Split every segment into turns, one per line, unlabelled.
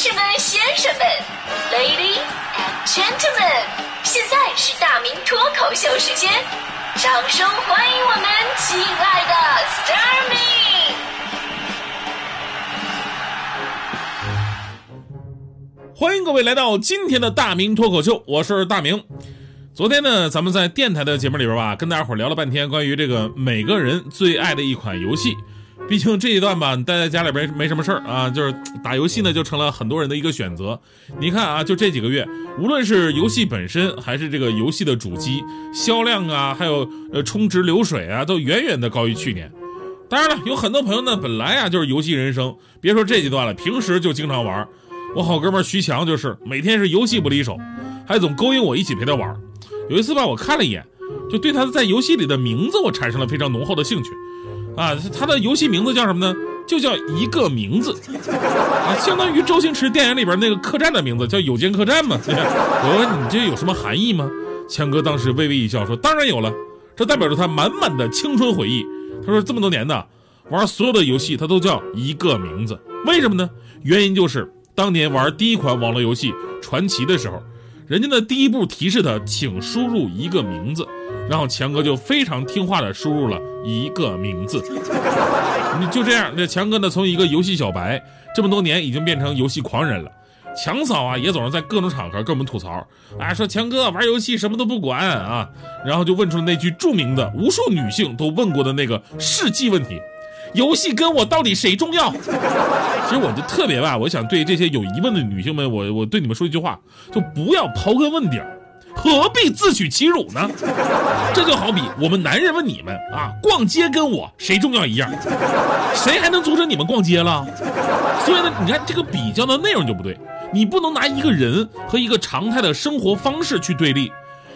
女士们、先生们，Ladies and Gentlemen，现在是大明脱口秀时间，掌声欢迎我们亲爱的 s t a r m y
欢迎各位来到今天的大明脱口秀，我是大明。昨天呢，咱们在电台的节目里边吧，跟大家伙聊了半天关于这个每个人最爱的一款游戏。毕竟这一段吧，你待在家里边没什么事儿啊，就是打游戏呢，就成了很多人的一个选择。你看啊，就这几个月，无论是游戏本身，还是这个游戏的主机销量啊，还有呃充值流水啊，都远远的高于去年。当然了，有很多朋友呢，本来啊就是游戏人生，别说这几段了，平时就经常玩。我好哥们徐强就是每天是游戏不离手，还总勾引我一起陪他玩。有一次吧，我看了一眼，就对他在游戏里的名字我产生了非常浓厚的兴趣。啊，他的游戏名字叫什么呢？就叫一个名字，啊，相当于周星驰电影里边那个客栈的名字，叫有间客栈嘛。我问你这有什么含义吗？强哥当时微微一笑说：“当然有了，这代表着他满满的青春回忆。”他说：“这么多年呢，玩所有的游戏他都叫一个名字，为什么呢？原因就是当年玩第一款网络游戏《传奇》的时候，人家的第一步提示他，请输入一个名字。”然后强哥就非常听话的输入了一个名字，你就这样，这强哥呢从一个游戏小白，这么多年已经变成游戏狂人了。强嫂啊也总是在各种场合跟我们吐槽，啊说强哥玩游戏什么都不管啊，然后就问出了那句著名的无数女性都问过的那个世纪问题：游戏跟我到底谁重要？其实我就特别吧，我想对这些有疑问的女性们，我我对你们说一句话，就不要刨根问底儿。何必自取其辱呢？这就好比我们男人问你们啊，逛街跟我谁重要一样，谁还能阻止你们逛街了？所以呢，你看这个比较的内容就不对，你不能拿一个人和一个常态的生活方式去对立，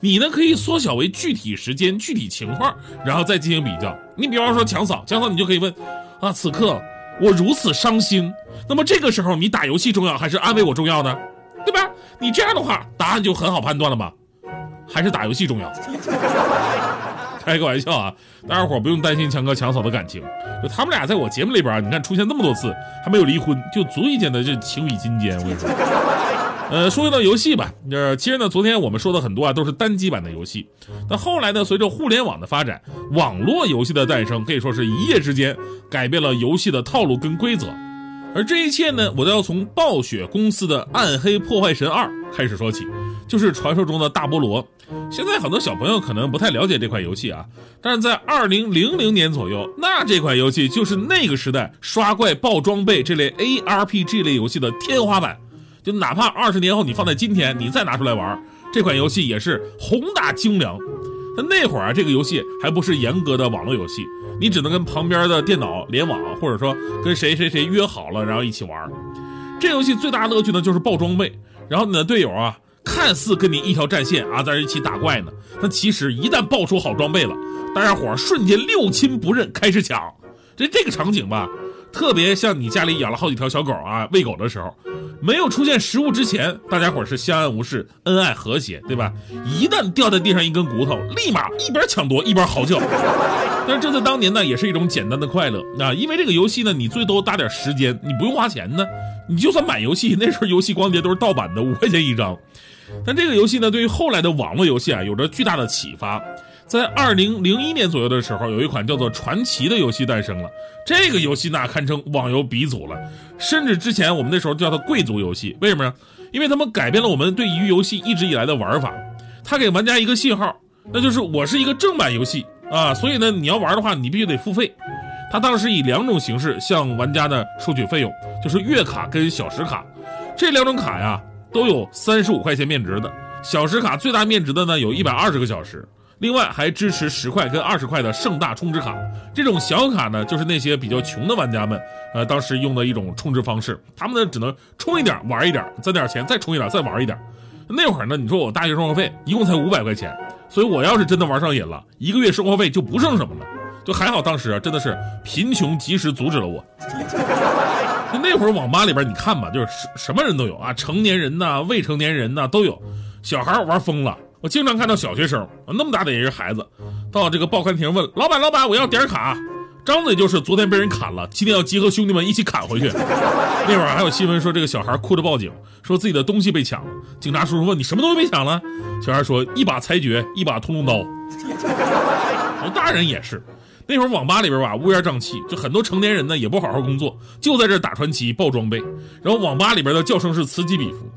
你呢可以缩小为具体时间、具体情况，然后再进行比较。你比方说强嫂，强嫂你就可以问啊，此刻我如此伤心，那么这个时候你打游戏重要还是安慰我重要呢？对吧？你这样的话，答案就很好判断了嘛。还是打游戏重要？开个玩笑啊！大家伙不用担心强哥强嫂的感情，就他们俩在我节目里边，你看出现那么多次，还没有离婚，就足以见得这情比金坚。我跟你说，呃，说回到游戏吧，呃，其实呢，昨天我们说的很多啊，都是单机版的游戏。那后来呢，随着互联网的发展，网络游戏的诞生，可以说是一夜之间改变了游戏的套路跟规则。而这一切呢，我都要从暴雪公司的《暗黑破坏神二》开始说起，就是传说中的大菠萝。现在很多小朋友可能不太了解这款游戏啊，但是在二零零零年左右，那这款游戏就是那个时代刷怪爆装备这类 ARPG 类游戏的天花板。就哪怕二十年后你放在今天，你再拿出来玩，这款游戏也是宏大精良。那那会儿啊，这个游戏还不是严格的网络游戏。你只能跟旁边的电脑联网，或者说跟谁谁谁约好了，然后一起玩。这游戏最大的乐趣呢，就是爆装备。然后你的队友啊，看似跟你一条战线啊，在一起打怪呢，但其实一旦爆出好装备了，大家伙瞬间六亲不认，开始抢。这这个场景吧。特别像你家里养了好几条小狗啊，喂狗的时候，没有出现食物之前，大家伙是相安无事、恩爱和谐，对吧？一旦掉在地上一根骨头，立马一边抢夺一边嚎叫。但是这在当年呢，也是一种简单的快乐啊，因为这个游戏呢，你最多搭点时间，你不用花钱呢。你就算买游戏，那时候游戏光碟都是盗版的，五块钱一张。但这个游戏呢，对于后来的网络游戏啊，有着巨大的启发。在二零零一年左右的时候，有一款叫做《传奇》的游戏诞生了。这个游戏那堪称网游鼻祖了，甚至之前我们那时候叫它贵族游戏。为什么呀？因为他们改变了我们对于游戏一直以来的玩法。它给玩家一个信号，那就是我是一个正版游戏啊，所以呢，你要玩的话，你必须得付费。它当时以两种形式向玩家呢收取费用，就是月卡跟小时卡。这两种卡呀，都有三十五块钱面值的。小时卡最大面值的呢，有一百二十个小时。另外还支持十块跟二十块的盛大充值卡，这种小卡呢，就是那些比较穷的玩家们，呃，当时用的一种充值方式。他们呢，只能充一点玩一点，攒点钱再充一点再玩一点。那会儿呢，你说我大学生活费一共才五百块钱，所以我要是真的玩上瘾了，一个月生活费就不剩什么了。就还好当时啊真的是贫穷及时阻止了我。那会儿网吧里边你看吧，就是什什么人都有啊，成年人呐、未成年人呐都有，小孩玩疯了。我经常看到小学生，那么大的一个孩子，到这个报刊亭问老板：“老板，我要点卡。”张嘴就是昨天被人砍了，今天要集合兄弟们一起砍回去。那会儿还有新闻说这个小孩哭着报警，说自己的东西被抢了。警察叔叔问你什么东西被抢了？小孩说一把裁决，一把屠龙刀。大人也是，那会儿网吧里边吧乌烟瘴气，就很多成年人呢也不好好工作，就在这打传奇爆装备，然后网吧里边的叫声是此起彼伏。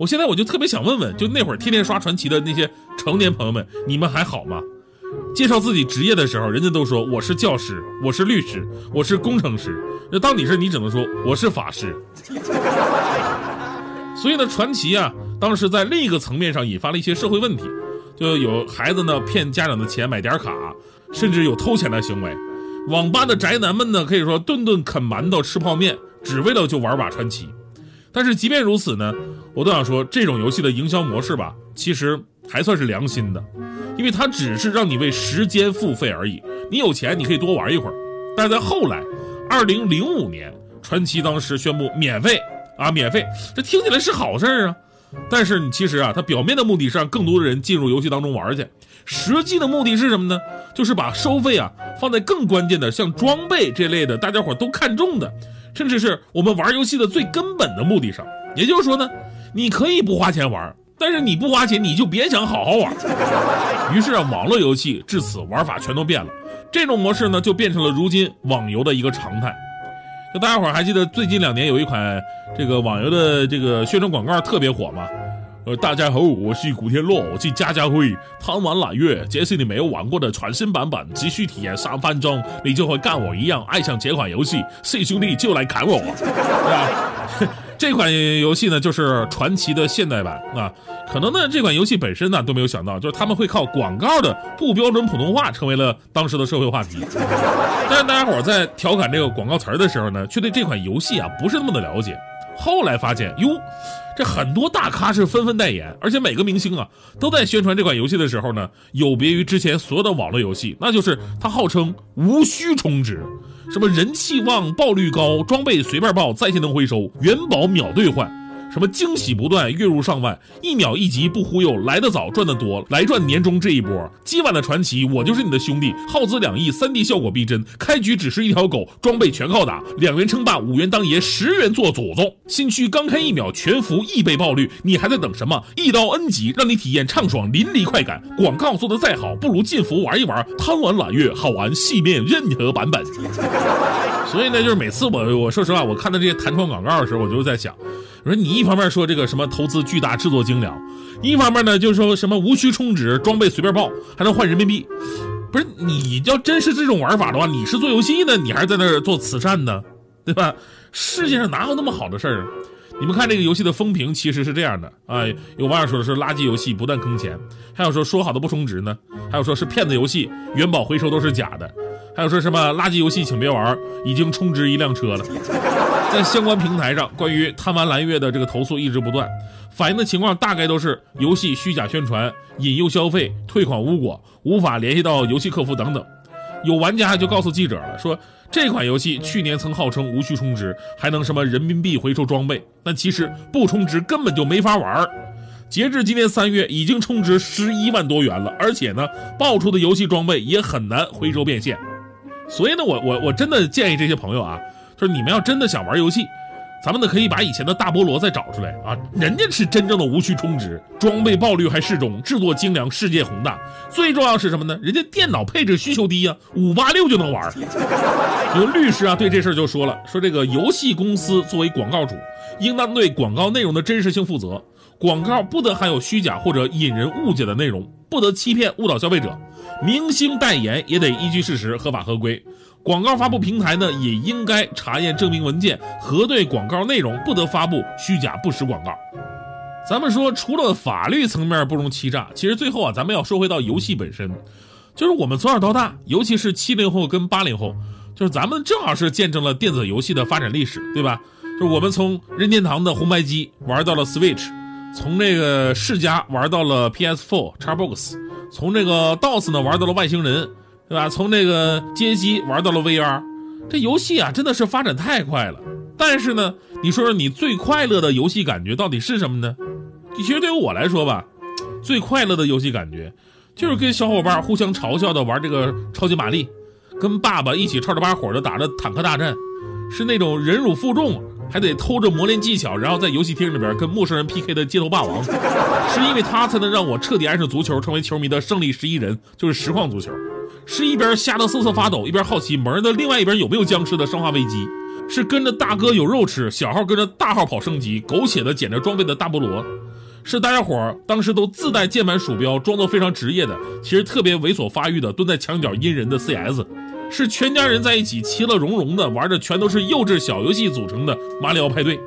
我现在我就特别想问问，就那会儿天天刷传奇的那些成年朋友们，你们还好吗？介绍自己职业的时候，人家都说我是教师，我是律师，我是工程师。那到你这，你只能说我是法师。所以呢，传奇啊，当时在另一个层面上引发了一些社会问题，就有孩子呢骗家长的钱买点卡，甚至有偷钱的行为。网吧的宅男们呢，可以说顿顿啃馒头吃泡面，只为了就玩把传奇。但是即便如此呢，我都想说，这种游戏的营销模式吧，其实还算是良心的。因为它只是让你为时间付费而已，你有钱你可以多玩一会儿。但是在后来，二零零五年，传奇当时宣布免费啊，免费，这听起来是好事儿啊。但是你其实啊，它表面的目的是让更多的人进入游戏当中玩去，实际的目的是什么呢？就是把收费啊放在更关键的，像装备这类的大家伙都看重的，甚至是我们玩游戏的最根本的目的上。也就是说呢，你可以不花钱玩。但是你不花钱，你就别想好好玩。于是啊，网络游戏至此玩法全都变了。这种模式呢，就变成了如今网游的一个常态。就大家伙还记得最近两年有一款这个网游的这个宣传广告特别火吗？呃，大家好，我是古天乐，我是家家辉，贪玩揽月，这是你没有玩过的全新版本，只需体验三分钟，你就会跟我一样爱上这款游戏。四兄弟就来砍我，对吧？这款游戏呢，就是传奇的现代版啊。可能呢，这款游戏本身呢都没有想到，就是他们会靠广告的不标准普通话成为了当时的社会话题。但是大家伙在调侃这个广告词的时候呢，却对这款游戏啊不是那么的了解。后来发现，哟，这很多大咖是纷纷代言，而且每个明星啊都在宣传这款游戏的时候呢，有别于之前所有的网络游戏，那就是它号称无需充值。什么人气旺、爆率高、装备随便爆、在线能回收、元宝秒兑换。什么惊喜不断，月入上万，一秒一集不忽悠，来得早赚得多，来赚年终这一波。今晚的传奇，我就是你的兄弟，耗资两亿，3D 效果逼真，开局只是一条狗，装备全靠打，两元称霸，五元当爷，十元做祖宗。新区刚开一秒全服一倍爆率，你还在等什么？一刀 N 级，让你体验畅爽淋漓快感。广告做的再好，不如进服玩一玩，贪玩揽月，好玩细面任何版本。所以呢，就是每次我我说实话，我看到这些弹窗广告的时候，我就在想。我说你一方面说这个什么投资巨大制作精良，一方面呢就是说什么无需充值装备随便爆还能换人民币，不是你要真是这种玩法的话，你是做游戏呢，你还是在那儿做慈善呢，对吧？世界上哪有那么好的事儿？你们看这个游戏的风评其实是这样的啊，有网友说的是垃圾游戏不断坑钱，还有说说好的不充值呢，还有说是骗子游戏元宝回收都是假的，还有说什么垃圾游戏请别玩，已经充值一辆车了。在相关平台上，关于贪玩蓝月的这个投诉一直不断，反映的情况大概都是游戏虚假宣传、引诱消费、退款无果、无法联系到游戏客服等等。有玩家就告诉记者了，说这款游戏去年曾号称无需充值，还能什么人民币回收装备，但其实不充值根本就没法玩。截至今年三月，已经充值十一万多元了，而且呢，爆出的游戏装备也很难回收变现。所以呢，我我我真的建议这些朋友啊。说你们要真的想玩游戏，咱们呢可以把以前的大菠萝再找出来啊，人家是真正的无需充值，装备爆率还适中，制作精良，世界宏大，最重要是什么呢？人家电脑配置需求低呀，五八六就能玩。有律师啊对这事儿就说了，说这个游戏公司作为广告主，应当对广告内容的真实性负责，广告不得含有虚假或者引人误解的内容，不得欺骗误导消费者，明星代言也得依据事实，合法合规。广告发布平台呢，也应该查验证明文件，核对广告内容，不得发布虚假不实广告。咱们说，除了法律层面不容欺诈，其实最后啊，咱们要说回到游戏本身，就是我们从小到大，尤其是七零后跟八零后，就是咱们正好是见证了电子游戏的发展历史，对吧？就是我们从任天堂的红白机玩到了 Switch，从这个世嘉玩到了 PS4、Xbox，从这个 DOS 呢玩到了外星人。对吧？从这个街机玩到了 VR，这游戏啊真的是发展太快了。但是呢，你说说你最快乐的游戏感觉到底是什么呢？其实对于我来说吧，最快乐的游戏感觉就是跟小伙伴互相嘲笑的玩这个超级玛丽，跟爸爸一起吵着把火的打着坦克大战，是那种忍辱负重，还得偷着磨练技巧，然后在游戏厅里边跟陌生人 PK 的街头霸王，是因为他才能让我彻底爱上足球，成为球迷的胜利十一人，就是实况足球。是一边吓得瑟瑟发抖，一边好奇门的另外一边有没有僵尸的生化危机。是跟着大哥有肉吃，小号跟着大号跑升级，狗血的捡着装备的大菠萝。是大家伙儿当时都自带键盘鼠标，装作非常职业的，其实特别猥琐发育的，蹲在墙角阴人的 CS。是全家人在一起其乐融融的，玩的全都是幼稚小游戏组成的马里奥派对，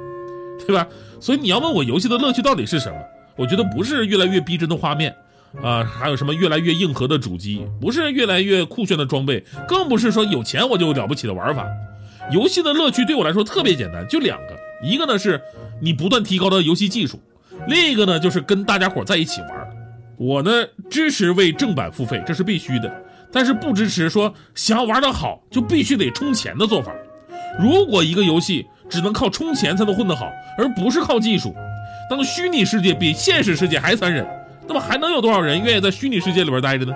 对吧？所以你要问我游戏的乐趣到底是什么？我觉得不是越来越逼真的画面。啊，还有什么越来越硬核的主机？不是越来越酷炫的装备，更不是说有钱我就了不起的玩法。游戏的乐趣对我来说特别简单，就两个，一个呢是你不断提高的游戏技术，另一个呢就是跟大家伙在一起玩。我呢支持为正版付费，这是必须的，但是不支持说想要玩得好就必须得充钱的做法。如果一个游戏只能靠充钱才能混得好，而不是靠技术，那虚拟世界比现实世界还残忍。那么还能有多少人愿意在虚拟世界里边待着呢？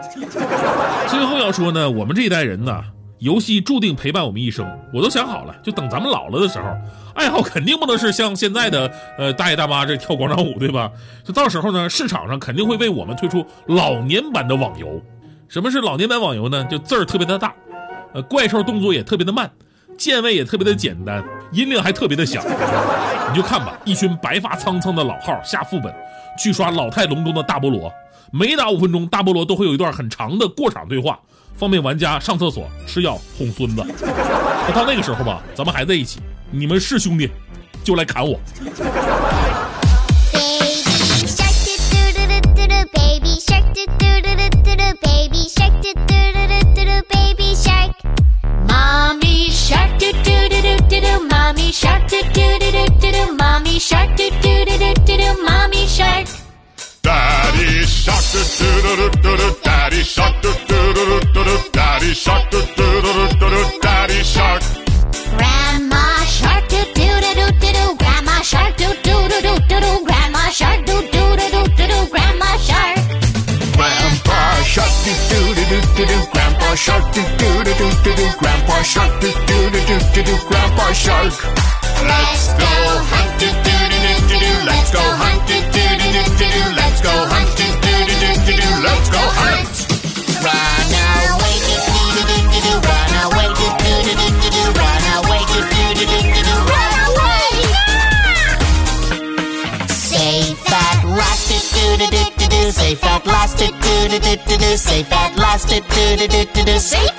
最后要说呢，我们这一代人呢，游戏注定陪伴我们一生。我都想好了，就等咱们老了的时候，爱好肯定不能是像现在的呃大爷大妈这跳广场舞，对吧？就到时候呢，市场上肯定会为我们推出老年版的网游。什么是老年版网游呢？就字儿特别的大，呃，怪兽动作也特别的慢，键位也特别的简单，音量还特别的响。你就看吧，一群白发苍苍的老号下副本。去刷老态龙钟的大菠萝，每打五分钟，大菠萝都会有一段很长的过场对话，方便玩家上厕所、吃药、哄孙子。那到那个时候吧，咱们还在一起，你们是兄弟，就来砍我。
Grandpa shark, do do do do do do. Grandpa shark. Let's go hunt, do do do do do. Let's go hunt, do do do do do. Let's go hunt, do do do do do. Let's go hunt. Run away, do do do do do do. Run away, do do do do do do. Run away, do do do do do do. Run away! Safe at last, do do do do do. Safe at last, do do do do do. Safe at last, do do do do do. Safe